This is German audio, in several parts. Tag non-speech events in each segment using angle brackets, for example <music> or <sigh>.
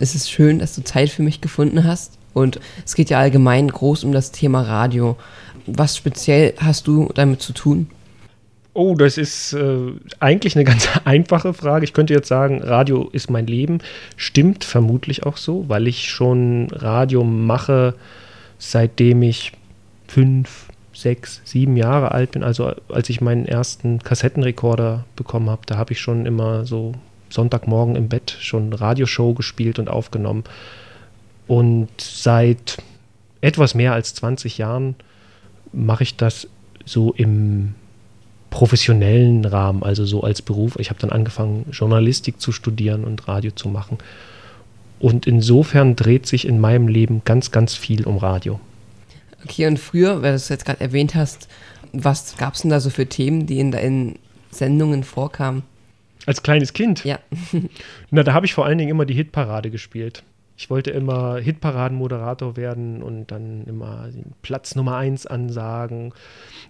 Es ist schön, dass du Zeit für mich gefunden hast. Und es geht ja allgemein groß um das Thema Radio. Was speziell hast du damit zu tun? Oh, das ist äh, eigentlich eine <laughs> ganz einfache Frage. Ich könnte jetzt sagen, Radio ist mein Leben. Stimmt vermutlich auch so, weil ich schon Radio mache, seitdem ich fünf, sechs, sieben Jahre alt bin. Also als ich meinen ersten Kassettenrekorder bekommen habe, da habe ich schon immer so Sonntagmorgen im Bett schon Radioshow gespielt und aufgenommen. Und seit etwas mehr als 20 Jahren mache ich das so im professionellen Rahmen, also so als Beruf. Ich habe dann angefangen, Journalistik zu studieren und Radio zu machen. Und insofern dreht sich in meinem Leben ganz, ganz viel um Radio. Okay, und früher, weil du es jetzt gerade erwähnt hast, was gab es denn da so für Themen, die in deinen Sendungen vorkamen? Als kleines Kind? Ja. <laughs> Na, da habe ich vor allen Dingen immer die Hitparade gespielt. Ich wollte immer Hitparadenmoderator werden und dann immer Platz Nummer eins ansagen.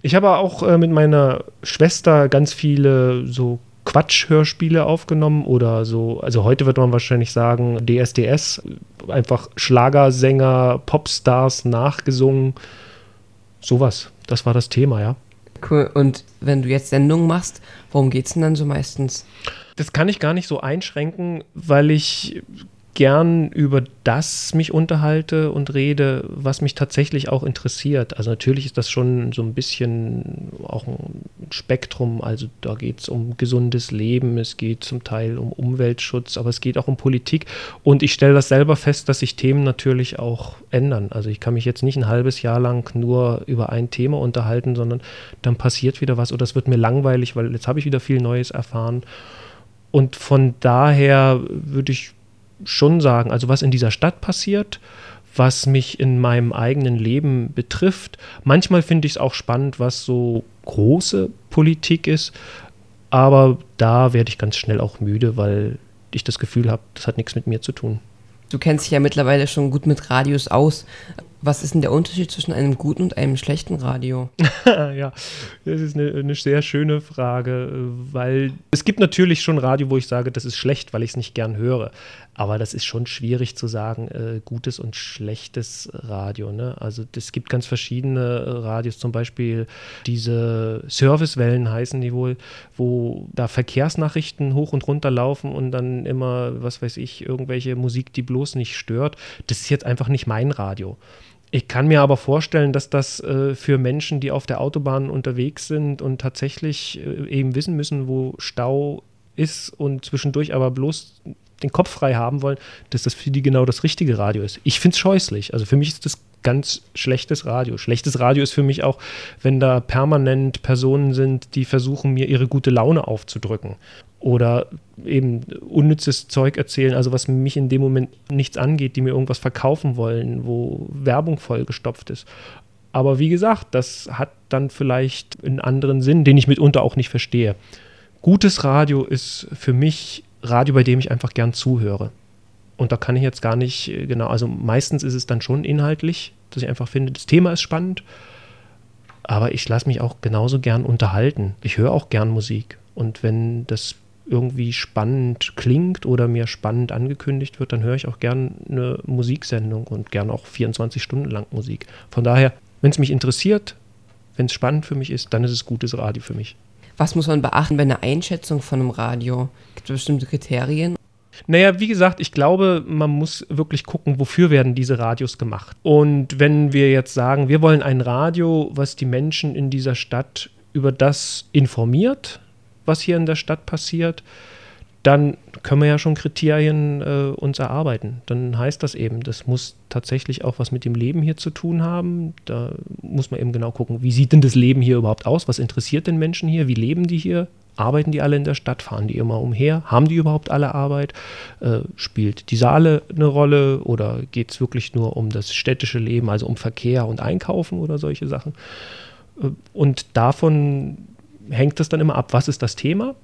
Ich habe auch äh, mit meiner Schwester ganz viele so Quatsch-Hörspiele aufgenommen oder so, also heute wird man wahrscheinlich sagen DSDS, einfach Schlagersänger, Popstars nachgesungen. Sowas. Das war das Thema, ja. Cool. Und wenn du jetzt Sendungen machst, worum geht es denn dann so meistens? Das kann ich gar nicht so einschränken, weil ich gern über das mich unterhalte und rede, was mich tatsächlich auch interessiert. Also natürlich ist das schon so ein bisschen auch ein Spektrum. Also da geht es um gesundes Leben, es geht zum Teil um Umweltschutz, aber es geht auch um Politik. Und ich stelle das selber fest, dass sich Themen natürlich auch ändern. Also ich kann mich jetzt nicht ein halbes Jahr lang nur über ein Thema unterhalten, sondern dann passiert wieder was oder es wird mir langweilig, weil jetzt habe ich wieder viel Neues erfahren. Und von daher würde ich schon sagen, also was in dieser Stadt passiert, was mich in meinem eigenen Leben betrifft. Manchmal finde ich es auch spannend, was so große Politik ist, aber da werde ich ganz schnell auch müde, weil ich das Gefühl habe, das hat nichts mit mir zu tun. Du kennst dich ja mittlerweile schon gut mit Radios aus. Was ist denn der Unterschied zwischen einem guten und einem schlechten Radio? <laughs> ja, das ist eine, eine, sehr schöne Frage, weil es gibt natürlich schon Radio, wo ich sage, das ist schlecht, weil ich es nicht gern höre. Aber das ist schon schwierig zu sagen, äh, gutes und schlechtes Radio. Ne? Also es gibt ganz verschiedene Radios, zum Beispiel diese Servicewellen heißen die wohl, wo da Verkehrsnachrichten hoch und runter laufen und dann immer, was weiß ich, irgendwelche Musik, die bloß nicht stört. Das ist jetzt einfach nicht mein Radio. Ich kann mir aber vorstellen, dass das äh, für Menschen, die auf der Autobahn unterwegs sind und tatsächlich äh, eben wissen müssen, wo Stau ist und zwischendurch aber bloß den Kopf frei haben wollen, dass das für die genau das richtige Radio ist. Ich finde es scheußlich. Also für mich ist das ganz schlechtes Radio. Schlechtes Radio ist für mich auch, wenn da permanent Personen sind, die versuchen, mir ihre gute Laune aufzudrücken oder eben unnützes Zeug erzählen, also was mich in dem Moment nichts angeht, die mir irgendwas verkaufen wollen, wo Werbung vollgestopft ist. Aber wie gesagt, das hat dann vielleicht einen anderen Sinn, den ich mitunter auch nicht verstehe. Gutes Radio ist für mich Radio, bei dem ich einfach gern zuhöre. Und da kann ich jetzt gar nicht äh, genau, also meistens ist es dann schon inhaltlich, dass ich einfach finde, das Thema ist spannend, aber ich lasse mich auch genauso gern unterhalten. Ich höre auch gern Musik. Und wenn das irgendwie spannend klingt oder mir spannend angekündigt wird, dann höre ich auch gern eine Musiksendung und gern auch 24 Stunden lang Musik. Von daher, wenn es mich interessiert, wenn es spannend für mich ist, dann ist es gutes Radio für mich. Was muss man beachten bei einer Einschätzung von einem Radio? Gibt es bestimmte Kriterien? Naja, wie gesagt, ich glaube, man muss wirklich gucken, wofür werden diese Radios gemacht. Und wenn wir jetzt sagen, wir wollen ein Radio, was die Menschen in dieser Stadt über das informiert, was hier in der Stadt passiert, dann können wir ja schon Kriterien äh, uns erarbeiten. Dann heißt das eben, das muss tatsächlich auch was mit dem Leben hier zu tun haben. Da muss man eben genau gucken, wie sieht denn das Leben hier überhaupt aus? Was interessiert den Menschen hier? Wie leben die hier? Arbeiten die alle in der Stadt? Fahren die immer umher? Haben die überhaupt alle Arbeit? Äh, spielt die Saale eine Rolle oder geht es wirklich nur um das städtische Leben, also um Verkehr und Einkaufen oder solche Sachen? Äh, und davon hängt es dann immer ab, was ist das Thema,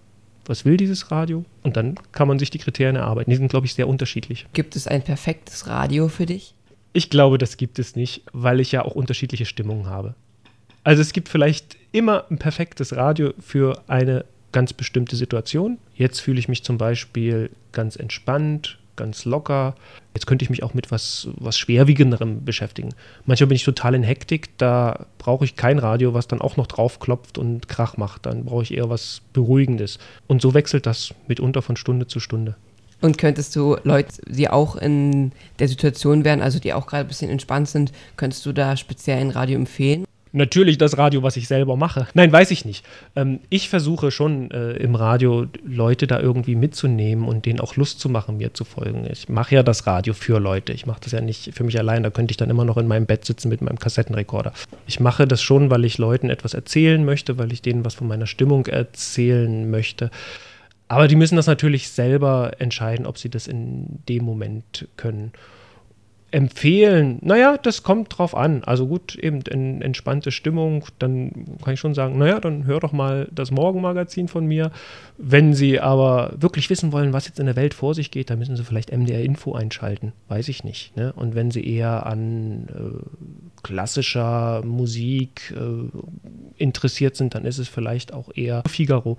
was will dieses Radio und dann kann man sich die Kriterien erarbeiten. Die sind, glaube ich, sehr unterschiedlich. Gibt es ein perfektes Radio für dich? Ich glaube, das gibt es nicht, weil ich ja auch unterschiedliche Stimmungen habe. Also es gibt vielleicht immer ein perfektes Radio für eine ganz bestimmte Situation. Jetzt fühle ich mich zum Beispiel ganz entspannt ganz locker. Jetzt könnte ich mich auch mit was, was Schwerwiegenderem beschäftigen. Manchmal bin ich total in Hektik, da brauche ich kein Radio, was dann auch noch draufklopft und Krach macht. Dann brauche ich eher was Beruhigendes. Und so wechselt das mitunter von Stunde zu Stunde. Und könntest du Leute, die auch in der Situation wären, also die auch gerade ein bisschen entspannt sind, könntest du da speziell ein Radio empfehlen? Natürlich das Radio, was ich selber mache. Nein, weiß ich nicht. Ähm, ich versuche schon äh, im Radio Leute da irgendwie mitzunehmen und denen auch Lust zu machen, mir zu folgen. Ich mache ja das Radio für Leute. Ich mache das ja nicht für mich allein. Da könnte ich dann immer noch in meinem Bett sitzen mit meinem Kassettenrekorder. Ich mache das schon, weil ich Leuten etwas erzählen möchte, weil ich denen was von meiner Stimmung erzählen möchte. Aber die müssen das natürlich selber entscheiden, ob sie das in dem Moment können empfehlen, naja, das kommt drauf an. Also gut, eben in, entspannte Stimmung, dann kann ich schon sagen, naja, dann hör doch mal das Morgenmagazin von mir. Wenn Sie aber wirklich wissen wollen, was jetzt in der Welt vor sich geht, dann müssen Sie vielleicht MDR Info einschalten, weiß ich nicht. Ne? Und wenn Sie eher an äh, klassischer Musik äh, interessiert sind, dann ist es vielleicht auch eher Figaro.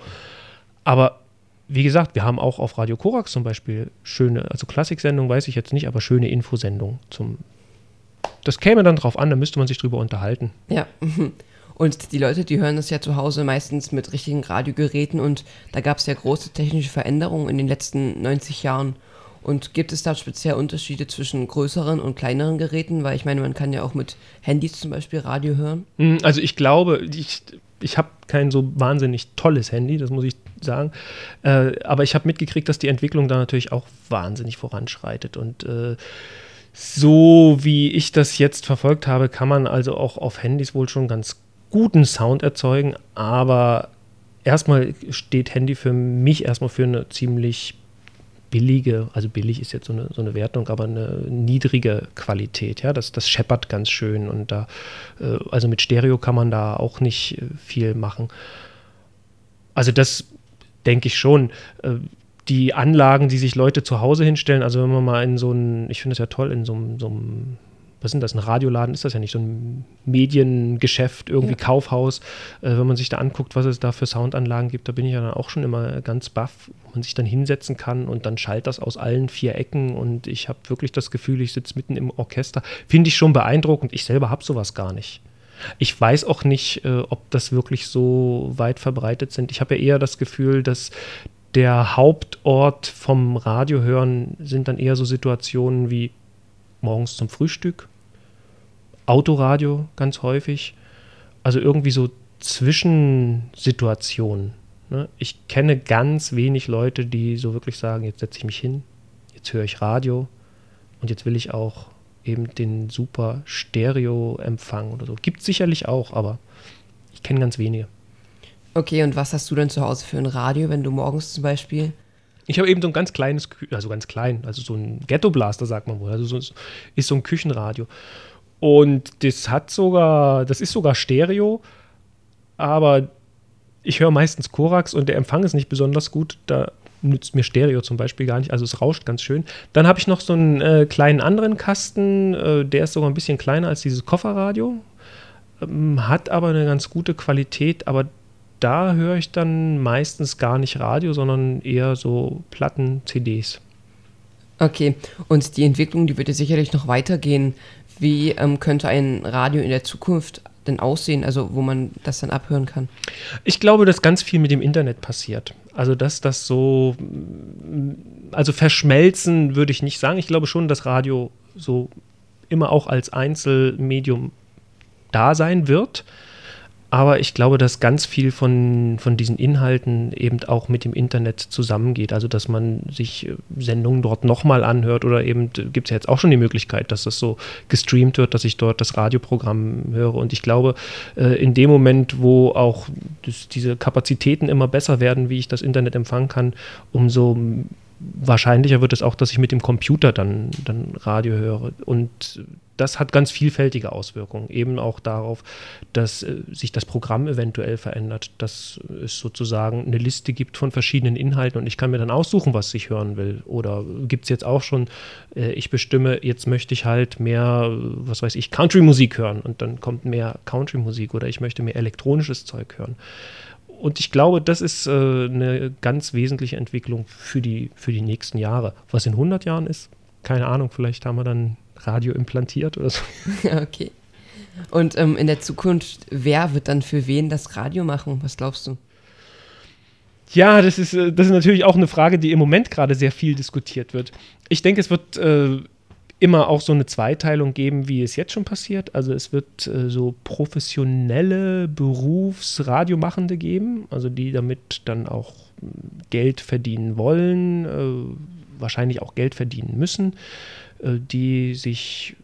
Aber wie gesagt, wir haben auch auf Radio Korax zum Beispiel schöne, also Klassiksendungen weiß ich jetzt nicht, aber schöne Infosendungen zum. Das käme dann drauf an, da müsste man sich drüber unterhalten. Ja. <laughs> Und die Leute, die hören das ja zu Hause meistens mit richtigen Radiogeräten und da gab es ja große technische Veränderungen in den letzten 90 Jahren. Und gibt es da speziell Unterschiede zwischen größeren und kleineren Geräten? Weil ich meine, man kann ja auch mit Handys zum Beispiel Radio hören. Hm, also ich glaube, ich, ich habe kein so wahnsinnig tolles Handy, das muss ich sagen. Äh, aber ich habe mitgekriegt, dass die Entwicklung da natürlich auch wahnsinnig voranschreitet. Und äh, so wie ich das jetzt verfolgt habe, kann man also auch auf Handys wohl schon ganz guten Sound erzeugen. Aber erstmal steht Handy für mich erstmal für eine ziemlich billige, also billig ist jetzt so eine, so eine Wertung, aber eine niedrige Qualität. Ja, das, das scheppert ganz schön und da, äh, also mit Stereo kann man da auch nicht äh, viel machen. Also das denke ich schon. Äh, die Anlagen, die sich Leute zu Hause hinstellen, also wenn man mal in so ein, ich finde es ja toll, in so, so einem was sind das, ein Radioladen ist das ja nicht, so ein Mediengeschäft, irgendwie ja. Kaufhaus. Äh, wenn man sich da anguckt, was es da für Soundanlagen gibt, da bin ich ja dann auch schon immer ganz baff, wo man sich dann hinsetzen kann und dann schallt das aus allen vier Ecken und ich habe wirklich das Gefühl, ich sitze mitten im Orchester. Finde ich schon beeindruckend. Ich selber habe sowas gar nicht. Ich weiß auch nicht, äh, ob das wirklich so weit verbreitet sind. Ich habe ja eher das Gefühl, dass der Hauptort vom Radiohören sind dann eher so Situationen wie morgens zum Frühstück, Autoradio ganz häufig. Also irgendwie so Zwischensituationen. Ne? Ich kenne ganz wenig Leute, die so wirklich sagen, jetzt setze ich mich hin, jetzt höre ich Radio und jetzt will ich auch eben den super Stereo-Empfang oder so. Gibt es sicherlich auch, aber ich kenne ganz wenige. Okay, und was hast du denn zu Hause für ein Radio, wenn du morgens zum Beispiel ich habe eben so ein ganz kleines, also ganz klein, also so ein Ghetto-Blaster, sagt man wohl. Also so, ist so ein Küchenradio. Und das hat sogar, das ist sogar Stereo, aber ich höre meistens Korax und der Empfang ist nicht besonders gut. Da nützt mir Stereo zum Beispiel gar nicht. Also es rauscht ganz schön. Dann habe ich noch so einen äh, kleinen anderen Kasten, äh, der ist sogar ein bisschen kleiner als dieses Kofferradio. Ähm, hat aber eine ganz gute Qualität, aber da höre ich dann meistens gar nicht Radio, sondern eher so Platten, CDs. Okay, und die Entwicklung, die wird ja sicherlich noch weitergehen. Wie ähm, könnte ein Radio in der Zukunft denn aussehen, also wo man das dann abhören kann? Ich glaube, dass ganz viel mit dem Internet passiert. Also dass das so, also verschmelzen würde ich nicht sagen. Ich glaube schon, dass Radio so immer auch als Einzelmedium da sein wird. Aber ich glaube, dass ganz viel von, von diesen Inhalten eben auch mit dem Internet zusammengeht. Also, dass man sich äh, Sendungen dort nochmal anhört oder eben äh, gibt es ja jetzt auch schon die Möglichkeit, dass das so gestreamt wird, dass ich dort das Radioprogramm höre. Und ich glaube, äh, in dem Moment, wo auch das, diese Kapazitäten immer besser werden, wie ich das Internet empfangen kann, umso wahrscheinlicher wird es auch, dass ich mit dem Computer dann, dann Radio höre. Und das hat ganz vielfältige Auswirkungen. Eben auch darauf, dass äh, sich das Programm eventuell verändert, dass es sozusagen eine Liste gibt von verschiedenen Inhalten und ich kann mir dann aussuchen, was ich hören will. Oder gibt es jetzt auch schon, äh, ich bestimme, jetzt möchte ich halt mehr, was weiß ich, Country-Musik hören und dann kommt mehr Country-Musik oder ich möchte mehr elektronisches Zeug hören. Und ich glaube, das ist äh, eine ganz wesentliche Entwicklung für die, für die nächsten Jahre. Was in 100 Jahren ist, keine Ahnung, vielleicht haben wir dann Radio implantiert oder so. <laughs> okay. Und ähm, in der Zukunft, wer wird dann für wen das Radio machen? Was glaubst du? Ja, das ist, äh, das ist natürlich auch eine Frage, die im Moment gerade sehr viel diskutiert wird. Ich denke, es wird äh, immer auch so eine Zweiteilung geben, wie es jetzt schon passiert. Also es wird äh, so professionelle Berufsradiomachende geben, also die damit dann auch hm, Geld verdienen wollen, äh, wahrscheinlich auch Geld verdienen müssen, äh, die sich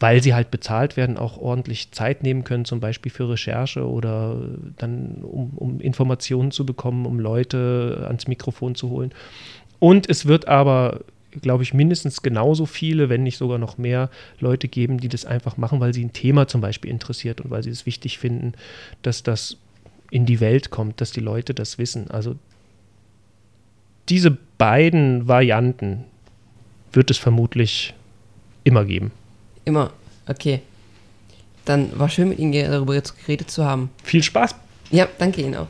weil sie halt bezahlt werden, auch ordentlich Zeit nehmen können, zum Beispiel für Recherche oder dann, um, um Informationen zu bekommen, um Leute ans Mikrofon zu holen. Und es wird aber glaube ich, mindestens genauso viele, wenn nicht sogar noch mehr Leute geben, die das einfach machen, weil sie ein Thema zum Beispiel interessiert und weil sie es wichtig finden, dass das in die Welt kommt, dass die Leute das wissen. Also diese beiden Varianten wird es vermutlich immer geben. Immer. Okay. Dann war schön mit Ihnen darüber jetzt geredet zu haben. Viel Spaß. Ja, danke Ihnen auch.